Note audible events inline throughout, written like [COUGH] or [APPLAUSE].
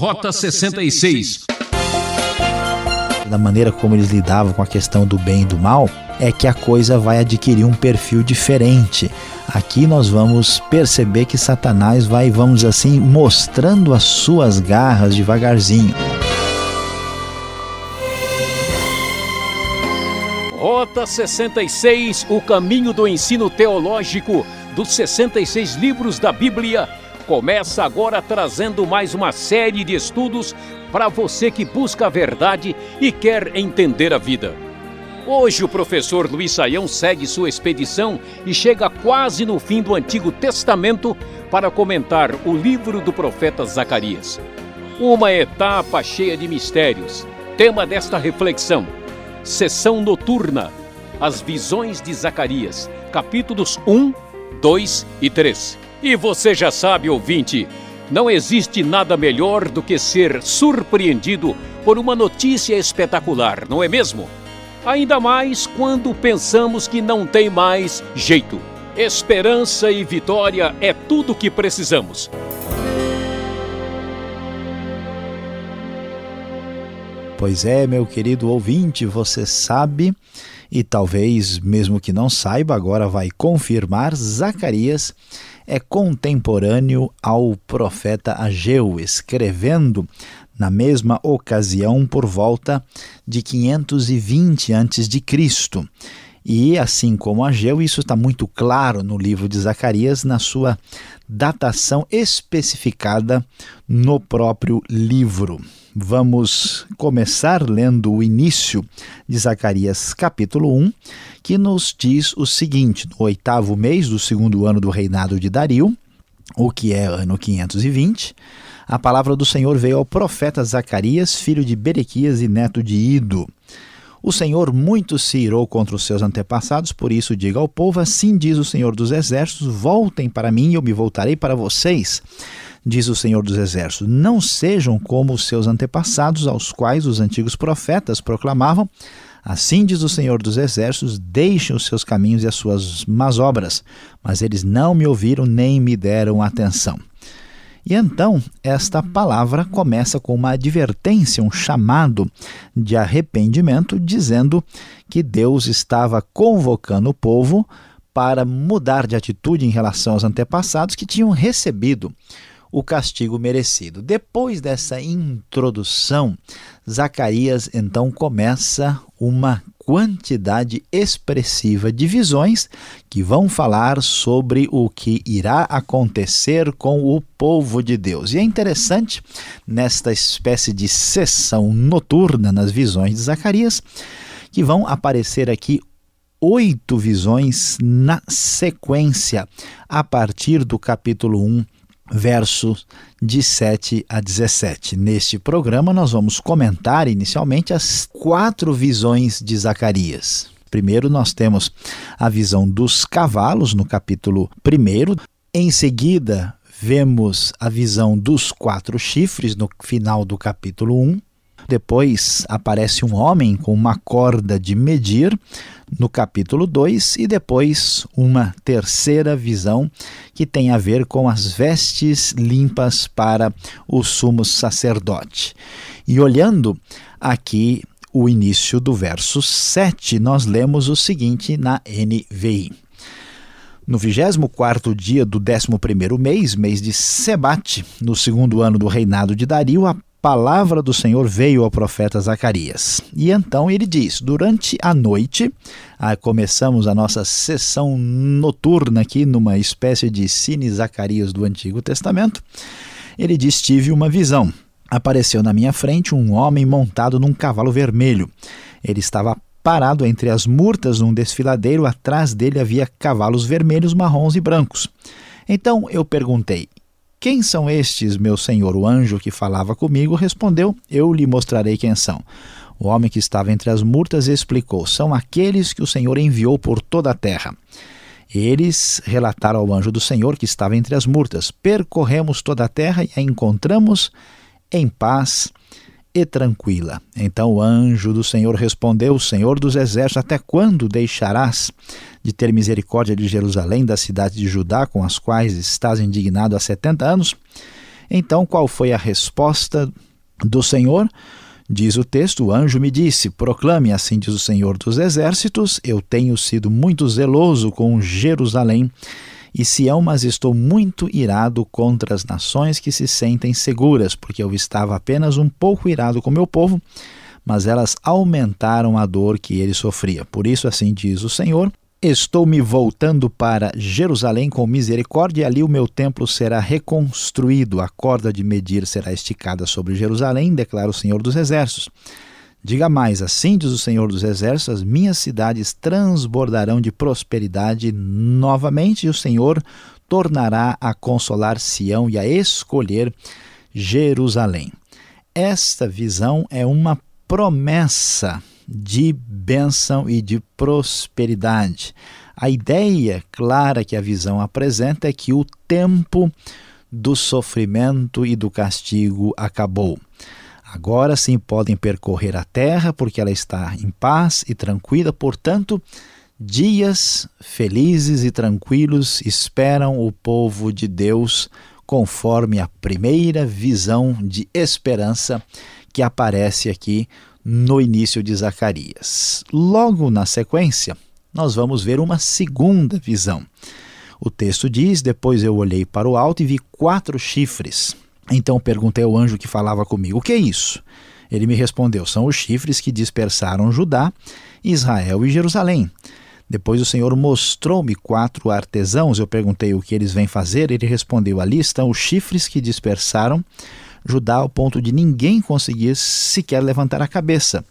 Rota 66. Da maneira como eles lidavam com a questão do bem e do mal, é que a coisa vai adquirir um perfil diferente. Aqui nós vamos perceber que Satanás vai, vamos assim, mostrando as suas garras devagarzinho. Rota 66, o caminho do ensino teológico dos 66 livros da Bíblia, começa agora trazendo mais uma série de estudos para você que busca a verdade e quer entender a vida. Hoje o professor Luiz Saião segue sua expedição e chega quase no fim do Antigo Testamento para comentar o livro do profeta Zacarias. Uma etapa cheia de mistérios. Tema desta reflexão: Sessão Noturna, as visões de Zacarias, capítulos 1, 2 e 3. E você já sabe, ouvinte, não existe nada melhor do que ser surpreendido por uma notícia espetacular, não é mesmo? Ainda mais quando pensamos que não tem mais jeito. Esperança e vitória é tudo o que precisamos. Pois é, meu querido ouvinte, você sabe, e talvez mesmo que não saiba, agora vai confirmar: Zacarias é contemporâneo ao profeta Ageu, escrevendo na mesma ocasião por volta de 520 a.C. E assim como Ageu, isso está muito claro no livro de Zacarias, na sua datação especificada no próprio livro. Vamos começar lendo o início de Zacarias capítulo 1, que nos diz o seguinte: no oitavo mês do segundo ano do reinado de Dario, o que é ano 520, a palavra do Senhor veio ao profeta Zacarias, filho de Berequias e neto de Ido. O Senhor muito se irou contra os seus antepassados, por isso diga ao povo: Assim diz o Senhor dos Exércitos: Voltem para mim eu me voltarei para vocês diz o Senhor dos Exércitos: Não sejam como os seus antepassados, aos quais os antigos profetas proclamavam. Assim diz o Senhor dos Exércitos: Deixem os seus caminhos e as suas más obras. Mas eles não me ouviram nem me deram atenção. E então, esta palavra começa com uma advertência, um chamado de arrependimento, dizendo que Deus estava convocando o povo para mudar de atitude em relação aos antepassados que tinham recebido o castigo merecido. Depois dessa introdução, Zacarias então começa uma quantidade expressiva de visões que vão falar sobre o que irá acontecer com o povo de Deus. E é interessante, nesta espécie de sessão noturna nas visões de Zacarias, que vão aparecer aqui oito visões na sequência, a partir do capítulo 1 versos de 7 a 17. Neste programa, nós vamos comentar inicialmente as quatro visões de Zacarias. Primeiro, nós temos a visão dos cavalos, no capítulo 1. Em seguida, vemos a visão dos quatro chifres, no final do capítulo 1. Depois aparece um homem com uma corda de medir, no capítulo 2, e depois uma terceira visão que tem a ver com as vestes limpas para o sumo sacerdote. E olhando aqui o início do verso 7, nós lemos o seguinte na NVI. No 24 dia do 11º mês, mês de Sebate, no segundo ano do reinado de Dario, a palavra do Senhor veio ao profeta Zacarias. E então ele diz: Durante a noite, ah, começamos a nossa sessão noturna aqui, numa espécie de Cine Zacarias do Antigo Testamento. Ele diz: Tive uma visão. Apareceu na minha frente um homem montado num cavalo vermelho. Ele estava parado entre as murtas num desfiladeiro, atrás dele havia cavalos vermelhos, marrons e brancos. Então eu perguntei: quem são estes, meu senhor? O anjo que falava comigo respondeu: Eu lhe mostrarei quem são. O homem que estava entre as murtas explicou: São aqueles que o Senhor enviou por toda a terra. Eles relataram ao anjo do Senhor que estava entre as murtas: Percorremos toda a terra e a encontramos em paz e tranquila. Então o anjo do Senhor respondeu: Senhor dos exércitos, até quando deixarás de ter misericórdia de Jerusalém, da cidade de Judá, com as quais estás indignado há setenta anos? Então, qual foi a resposta do Senhor? Diz o texto: O anjo me disse: Proclame, assim diz o Senhor dos Exércitos, eu tenho sido muito zeloso com Jerusalém e Sião, mas estou muito irado contra as nações que se sentem seguras, porque eu estava apenas um pouco irado com meu povo, mas elas aumentaram a dor que ele sofria. Por isso, assim diz o Senhor: Estou me voltando para Jerusalém com misericórdia, e ali o meu templo será reconstruído, a corda de medir será esticada sobre Jerusalém, declara o Senhor dos Exércitos. Diga mais, assim diz o Senhor dos Exércitos: as minhas cidades transbordarão de prosperidade novamente, e o Senhor tornará a consolar Sião e a escolher Jerusalém. Esta visão é uma promessa de bênção e de prosperidade. A ideia clara que a visão apresenta é que o tempo do sofrimento e do castigo acabou. Agora sim podem percorrer a terra, porque ela está em paz e tranquila, portanto, dias felizes e tranquilos esperam o povo de Deus, conforme a primeira visão de esperança que aparece aqui no início de Zacarias. Logo na sequência, nós vamos ver uma segunda visão. O texto diz: Depois eu olhei para o alto e vi quatro chifres então perguntei ao anjo que falava comigo: O que é isso? Ele me respondeu: São os chifres que dispersaram Judá, Israel e Jerusalém. Depois o Senhor mostrou-me quatro artesãos. Eu perguntei o que eles vêm fazer. Ele respondeu: Ali estão os chifres que dispersaram Judá ao ponto de ninguém conseguir sequer levantar a cabeça.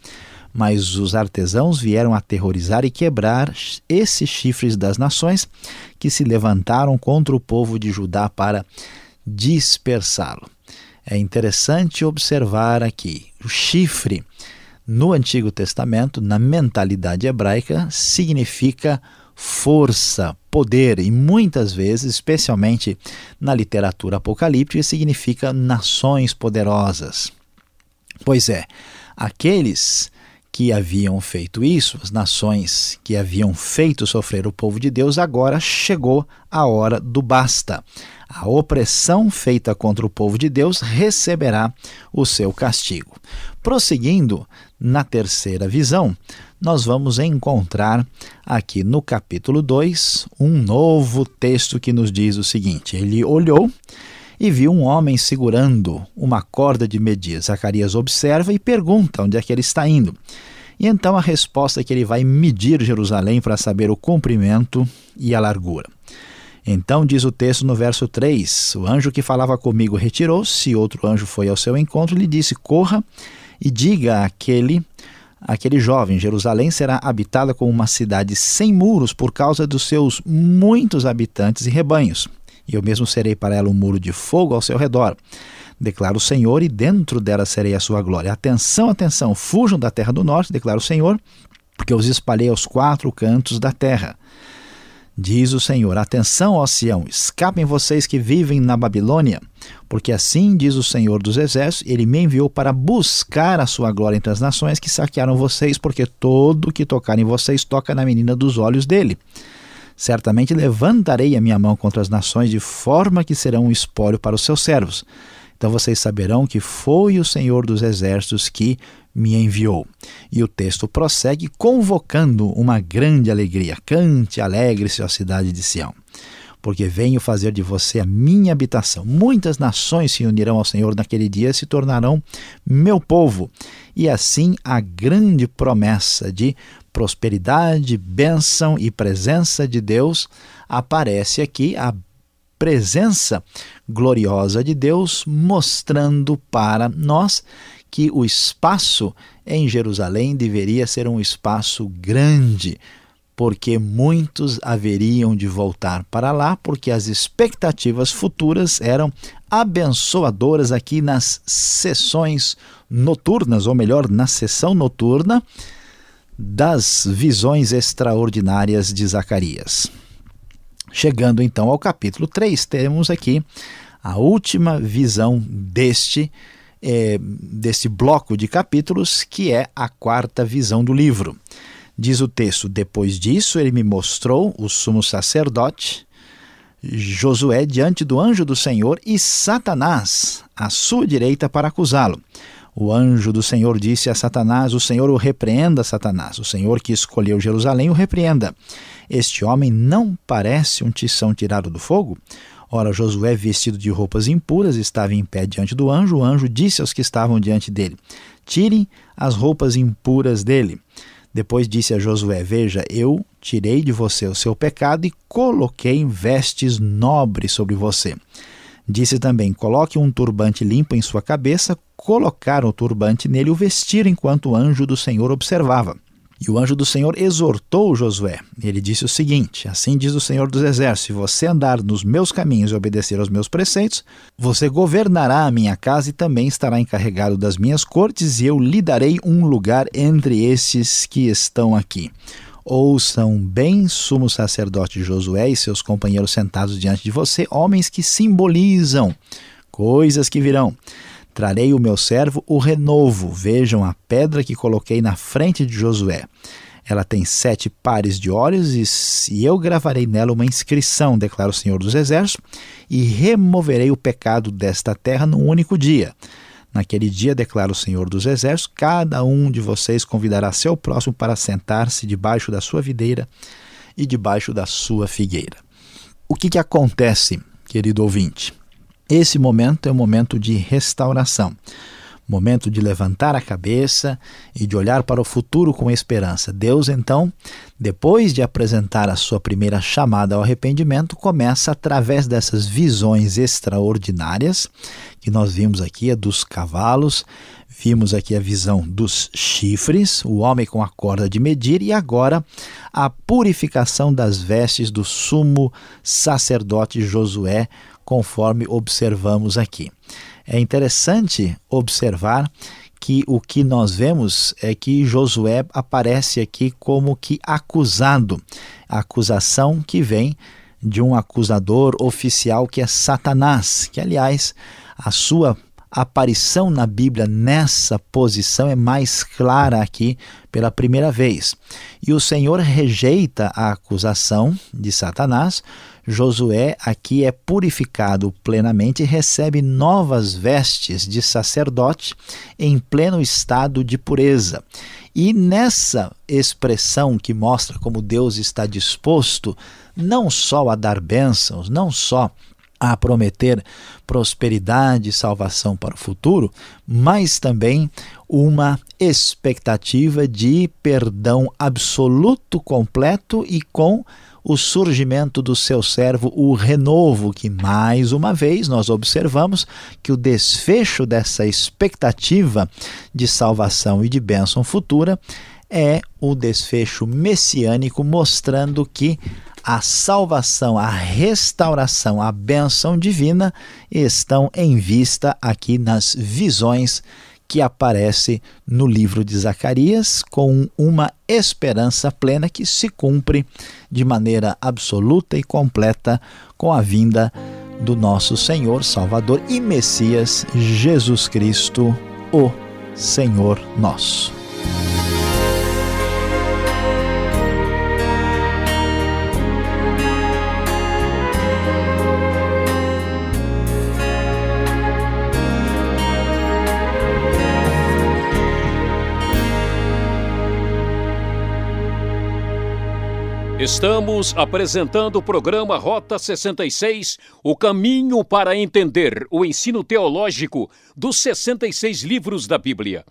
Mas os artesãos vieram aterrorizar e quebrar esses chifres das nações que se levantaram contra o povo de Judá para dispersá-lo. É interessante observar aqui o chifre no Antigo Testamento, na mentalidade hebraica, significa força, poder e muitas vezes, especialmente na literatura apocalíptica, significa nações poderosas. Pois é, aqueles que haviam feito isso, as nações que haviam feito sofrer o povo de Deus, agora chegou a hora do basta. A opressão feita contra o povo de Deus receberá o seu castigo. Prosseguindo na terceira visão, nós vamos encontrar aqui no capítulo 2 um novo texto que nos diz o seguinte: Ele olhou e viu um homem segurando uma corda de medir. Zacarias observa e pergunta onde é que ele está indo. E então a resposta é que ele vai medir Jerusalém para saber o comprimento e a largura. Então diz o texto no verso 3: O anjo que falava comigo retirou-se, outro anjo foi ao seu encontro e lhe disse: Corra e diga àquele aquele jovem: Jerusalém será habitada como uma cidade sem muros por causa dos seus muitos habitantes e rebanhos. E eu mesmo serei para ela um muro de fogo ao seu redor. Declara o Senhor, e dentro dela serei a sua glória. Atenção, atenção, fujam da terra do norte, declara o Senhor, porque eu os espalhei aos quatro cantos da terra. Diz o Senhor: Atenção, ó Sião, escapem vocês que vivem na Babilônia, porque assim diz o Senhor dos Exércitos: Ele me enviou para buscar a sua glória entre as nações que saquearam vocês, porque todo que tocar em vocês toca na menina dos olhos dele. Certamente levantarei a minha mão contra as nações, de forma que serão um espólio para os seus servos. Então vocês saberão que foi o Senhor dos Exércitos que me enviou. E o texto prossegue convocando uma grande alegria. Cante, alegre-se, ó cidade de Sião, porque venho fazer de você a minha habitação. Muitas nações se unirão ao Senhor naquele dia e se tornarão meu povo. E assim a grande promessa de prosperidade, bênção e presença de Deus aparece aqui, a presença gloriosa de Deus, mostrando para nós que o espaço em Jerusalém deveria ser um espaço grande, porque muitos haveriam de voltar para lá, porque as expectativas futuras eram abençoadoras aqui nas sessões noturnas, ou melhor, na sessão noturna das visões extraordinárias de Zacarias. Chegando então ao capítulo 3, temos aqui a última visão deste, é, deste bloco de capítulos, que é a quarta visão do livro. Diz o texto: Depois disso, ele me mostrou o sumo sacerdote, Josué diante do anjo do Senhor e Satanás à sua direita para acusá-lo. O anjo do Senhor disse a Satanás: O Senhor o repreenda, Satanás. O Senhor que escolheu Jerusalém o repreenda. Este homem não parece um tição tirado do fogo? Ora, Josué, vestido de roupas impuras, estava em pé diante do anjo. O anjo disse aos que estavam diante dele: Tirem as roupas impuras dele. Depois disse a Josué: Veja, eu tirei de você o seu pecado e coloquei vestes nobres sobre você. Disse também: Coloque um turbante limpo em sua cabeça. Colocaram o turbante nele e o vestiram enquanto o anjo do Senhor observava. E o anjo do Senhor exortou Josué. Ele disse o seguinte: Assim diz o Senhor dos Exércitos: Se você andar nos meus caminhos e obedecer aos meus preceitos, você governará a minha casa e também estará encarregado das minhas cortes, e eu lhe darei um lugar entre esses que estão aqui. Ouçam bem, sumo sacerdote Josué e seus companheiros sentados diante de você, homens que simbolizam coisas que virão. Trarei o meu servo o renovo. Vejam a pedra que coloquei na frente de Josué. Ela tem sete pares de olhos, e eu gravarei nela uma inscrição, declara o Senhor dos Exércitos, e removerei o pecado desta terra num único dia. Naquele dia, declara o Senhor dos Exércitos, cada um de vocês convidará seu próximo para sentar-se debaixo da sua videira e debaixo da sua figueira. O que, que acontece, querido ouvinte? Esse momento é um momento de restauração momento de levantar a cabeça e de olhar para o futuro com esperança. Deus, então, depois de apresentar a sua primeira chamada ao arrependimento, começa através dessas visões extraordinárias que nós vimos aqui, a dos cavalos, vimos aqui a visão dos chifres, o homem com a corda de medir e agora a purificação das vestes do sumo sacerdote Josué, conforme observamos aqui. É interessante observar que o que nós vemos é que Josué aparece aqui como que acusado, acusação que vem de um acusador oficial que é Satanás, que aliás a sua aparição na Bíblia nessa posição é mais clara aqui pela primeira vez. E o Senhor rejeita a acusação de Satanás, Josué aqui é purificado plenamente e recebe novas vestes de sacerdote em pleno estado de pureza. E nessa expressão que mostra como Deus está disposto não só a dar bênçãos, não só a prometer prosperidade e salvação para o futuro, mas também uma expectativa de perdão absoluto, completo e com o surgimento do seu servo, o renovo, que mais uma vez nós observamos que o desfecho dessa expectativa de salvação e de bênção futura é o desfecho messiânico, mostrando que a salvação, a restauração, a bênção divina estão em vista aqui nas visões que aparece no livro de Zacarias com uma esperança plena que se cumpre de maneira absoluta e completa com a vinda do nosso Senhor, Salvador e Messias Jesus Cristo, o Senhor nosso. Estamos apresentando o programa Rota 66, o caminho para entender o ensino teológico dos 66 livros da Bíblia.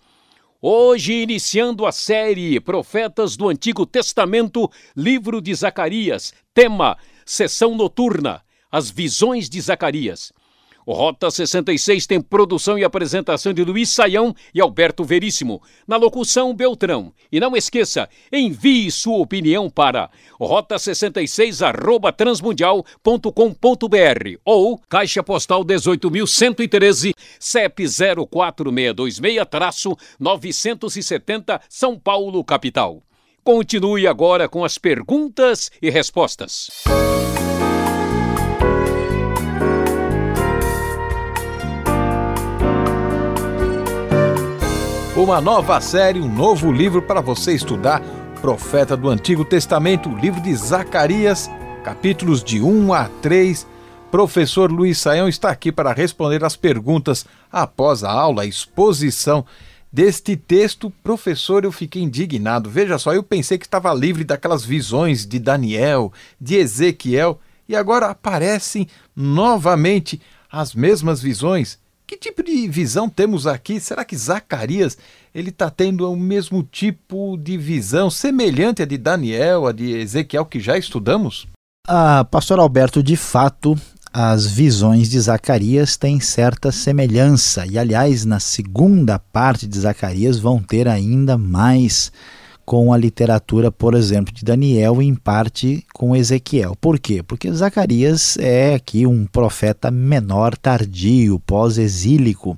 Hoje, iniciando a série Profetas do Antigo Testamento, livro de Zacarias, tema Sessão Noturna, as visões de Zacarias. Rota 66 tem produção e apresentação de Luiz Saião e Alberto Veríssimo. Na locução, Beltrão. E não esqueça, envie sua opinião para rota66 arroba transmundial.com.br ou Caixa Postal 18.113, CEP 04626-970 São Paulo, capital. Continue agora com as perguntas e respostas. Uma nova série, um novo livro para você estudar. Profeta do Antigo Testamento, livro de Zacarias, capítulos de 1 a 3. Professor Luiz Saião está aqui para responder as perguntas após a aula, a exposição deste texto. Professor, eu fiquei indignado. Veja só, eu pensei que estava livre daquelas visões de Daniel, de Ezequiel, e agora aparecem novamente as mesmas visões. Que tipo de visão temos aqui? Será que Zacarias ele está tendo o mesmo tipo de visão semelhante à de Daniel, a de Ezequiel que já estudamos? Ah, Pastor Alberto, de fato, as visões de Zacarias têm certa semelhança, e aliás, na segunda parte de Zacarias vão ter ainda mais com a literatura, por exemplo, de Daniel e em parte com Ezequiel. Por quê? Porque Zacarias é aqui um profeta menor, tardio, pós-exílico,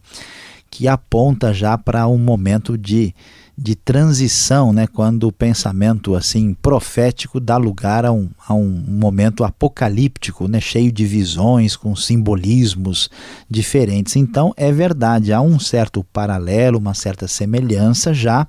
que aponta já para um momento de, de transição, né? quando o pensamento assim profético dá lugar a um, a um momento apocalíptico, né? cheio de visões, com simbolismos diferentes. Então, é verdade, há um certo paralelo, uma certa semelhança já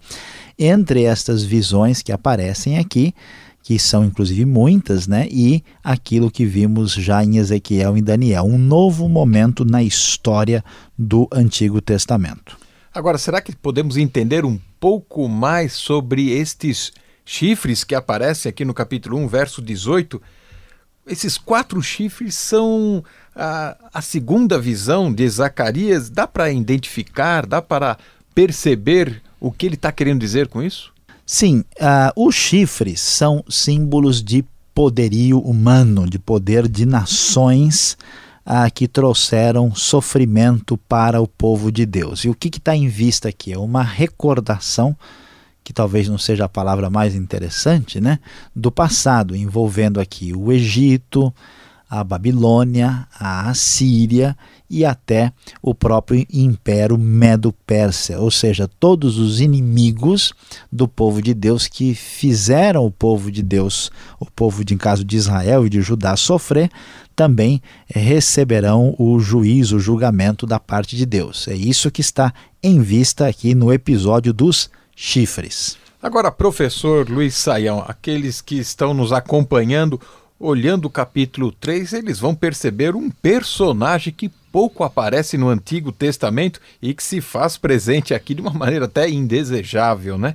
entre estas visões que aparecem aqui, que são inclusive muitas, né? E aquilo que vimos já em Ezequiel e Daniel, um novo momento na história do Antigo Testamento. Agora, será que podemos entender um pouco mais sobre estes chifres que aparecem aqui no capítulo 1, verso 18? Esses quatro chifres são a, a segunda visão de Zacarias. Dá para identificar, dá para perceber o que ele está querendo dizer com isso? Sim, uh, os chifres são símbolos de poderio humano, de poder de nações uh, que trouxeram sofrimento para o povo de Deus. E o que está em vista aqui? É uma recordação, que talvez não seja a palavra mais interessante, né? do passado, envolvendo aqui o Egito, a Babilônia, a Assíria e até o próprio Império Medo-Persa, ou seja, todos os inimigos do povo de Deus que fizeram o povo de Deus, o povo de em caso de Israel e de Judá sofrer, também receberão o juízo, o julgamento da parte de Deus. É isso que está em vista aqui no episódio dos chifres. Agora, professor Luiz Saião, aqueles que estão nos acompanhando, olhando o capítulo 3, eles vão perceber um personagem que pouco aparece no Antigo Testamento e que se faz presente aqui de uma maneira até indesejável, né?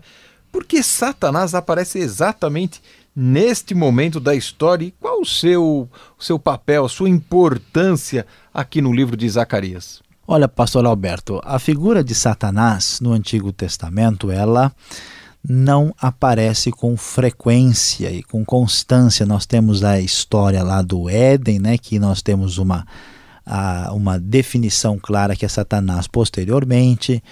Porque Satanás aparece exatamente neste momento da história e qual o seu, o seu papel, a sua importância aqui no livro de Zacarias? Olha, pastor Alberto, a figura de Satanás no Antigo Testamento, ela não aparece com frequência e com constância. Nós temos a história lá do Éden, né, que nós temos uma, a, uma definição clara que é Satanás posteriormente.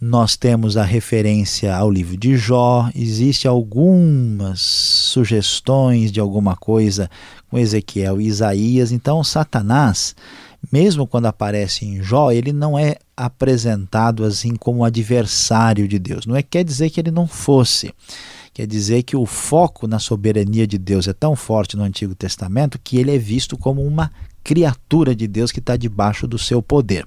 Nós temos a referência ao livro de Jó, existe algumas sugestões de alguma coisa com Ezequiel e Isaías. Então, Satanás, mesmo quando aparece em Jó, ele não é apresentado assim como adversário de Deus. Não é quer dizer que ele não fosse. Quer dizer que o foco na soberania de Deus é tão forte no Antigo Testamento que ele é visto como uma criatura de Deus que está debaixo do seu poder.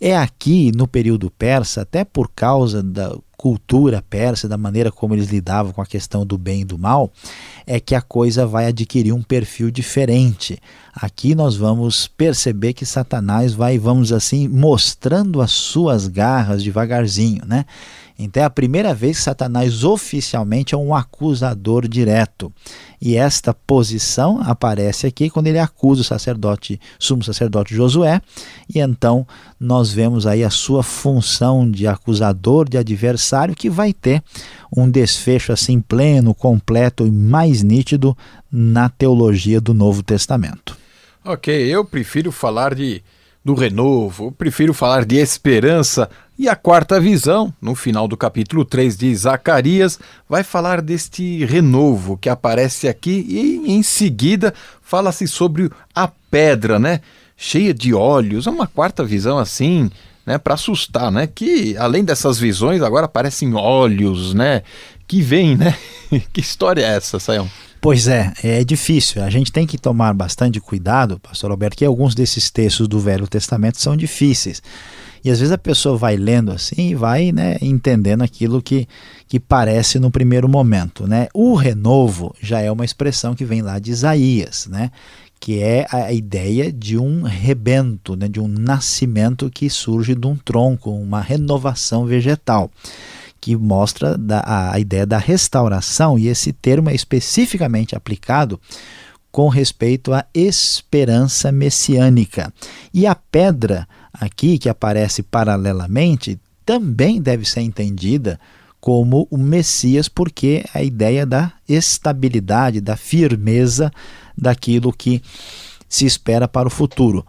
É aqui, no período persa, até por causa da cultura persa, da maneira como eles lidavam com a questão do bem e do mal, é que a coisa vai adquirir um perfil diferente. Aqui nós vamos perceber que Satanás vai, vamos assim, mostrando as suas garras devagarzinho, né? Então é a primeira vez que Satanás oficialmente é um acusador direto. E esta posição aparece aqui quando ele acusa o sacerdote, sumo sacerdote Josué, e então nós vemos aí a sua função de acusador, de adversário, que vai ter um desfecho assim pleno, completo e mais nítido na teologia do Novo Testamento. Ok, eu prefiro falar de do renovo, prefiro falar de esperança. E a quarta visão, no final do capítulo 3 de Zacarias, vai falar deste renovo que aparece aqui e em seguida fala-se sobre a pedra, né? Cheia de olhos. É uma quarta visão assim, né, para assustar, né? Que além dessas visões agora aparecem olhos, né? Que vem, né? [LAUGHS] que história é essa, Sayão? Pois é, é difícil. A gente tem que tomar bastante cuidado, pastor Alberto, que alguns desses textos do Velho Testamento são difíceis. E às vezes a pessoa vai lendo assim e vai né, entendendo aquilo que, que parece no primeiro momento. Né? O renovo já é uma expressão que vem lá de Isaías, né? que é a ideia de um rebento, né? de um nascimento que surge de um tronco, uma renovação vegetal que mostra a, a ideia da restauração, e esse termo é especificamente aplicado com respeito à esperança messiânica. E a pedra aqui, que aparece paralelamente, também deve ser entendida como o Messias, porque a ideia da estabilidade, da firmeza daquilo que se espera para o futuro.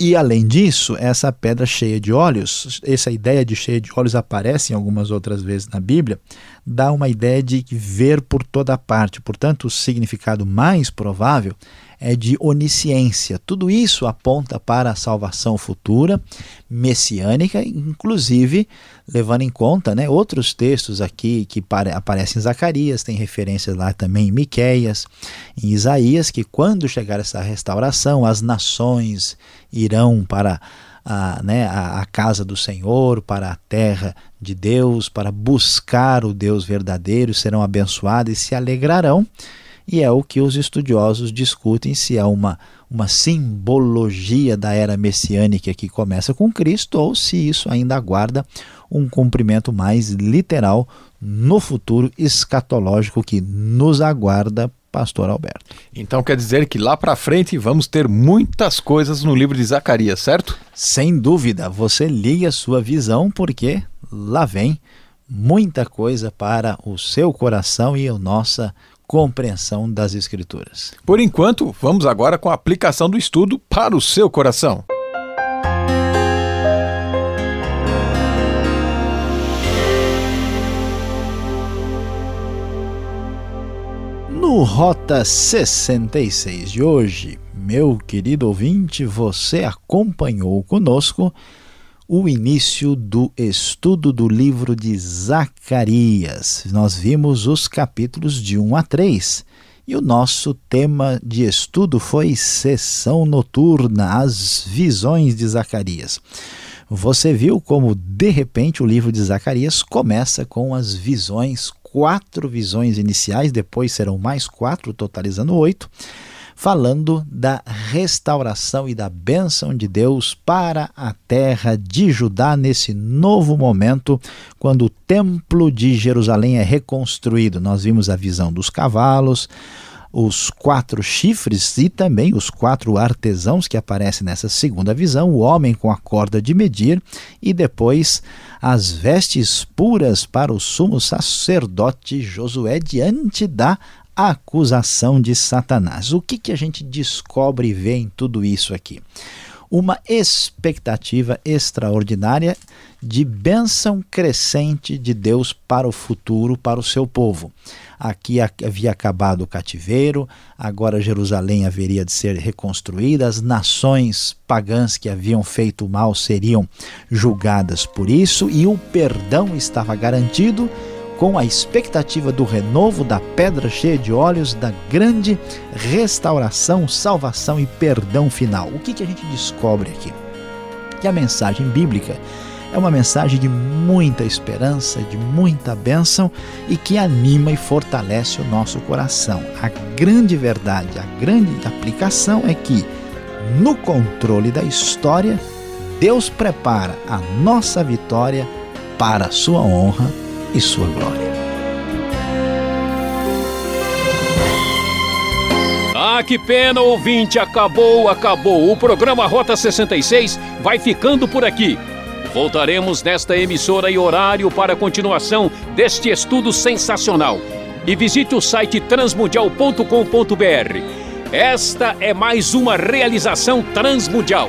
E além disso, essa pedra cheia de olhos, essa ideia de cheia de olhos aparece em algumas outras vezes na Bíblia, dá uma ideia de ver por toda parte. Portanto, o significado mais provável é de onisciência. Tudo isso aponta para a salvação futura, messiânica, inclusive levando em conta né, outros textos aqui que aparecem em Zacarias, tem referências lá também em Miqueias, em Isaías, que quando chegar essa restauração, as nações irão para a, né, a, a, casa do Senhor, para a terra de Deus, para buscar o Deus verdadeiro, serão abençoados e se alegrarão e é o que os estudiosos discutem se é uma, uma simbologia da era messiânica que começa com Cristo ou se isso ainda aguarda um cumprimento mais literal no futuro escatológico que nos aguarda pastor Alberto. Então quer dizer que lá para frente vamos ter muitas coisas no livro de Zacarias, certo? Sem dúvida, você liga a sua visão porque lá vem muita coisa para o seu coração e a nossa compreensão das Escrituras. Por enquanto, vamos agora com a aplicação do estudo para o seu coração. No Rota 66 de hoje, meu querido ouvinte, você acompanhou conosco o início do estudo do livro de Zacarias. Nós vimos os capítulos de 1 a 3 e o nosso tema de estudo foi Sessão Noturna, as visões de Zacarias. Você viu como, de repente, o livro de Zacarias começa com as visões, quatro visões iniciais, depois serão mais quatro, totalizando oito falando da restauração e da bênção de Deus para a terra de Judá nesse novo momento, quando o templo de Jerusalém é reconstruído. Nós vimos a visão dos cavalos, os quatro chifres e também os quatro artesãos que aparecem nessa segunda visão, o homem com a corda de medir e depois as vestes puras para o sumo sacerdote Josué diante da a acusação de Satanás. O que, que a gente descobre e vê em tudo isso aqui? Uma expectativa extraordinária de bênção crescente de Deus para o futuro, para o seu povo. Aqui havia acabado o cativeiro, agora Jerusalém haveria de ser reconstruída, as nações pagãs que haviam feito mal seriam julgadas por isso e o perdão estava garantido com a expectativa do renovo da pedra cheia de olhos, da grande restauração, salvação e perdão final. O que, que a gente descobre aqui? Que a mensagem bíblica é uma mensagem de muita esperança, de muita bênção e que anima e fortalece o nosso coração. A grande verdade, a grande aplicação é que, no controle da história, Deus prepara a nossa vitória para a sua honra e sua glória. Ah, que pena, ouvinte! Acabou, acabou. O programa Rota 66 vai ficando por aqui. Voltaremos nesta emissora e horário para a continuação deste estudo sensacional. E visite o site transmundial.com.br. Esta é mais uma realização transmundial.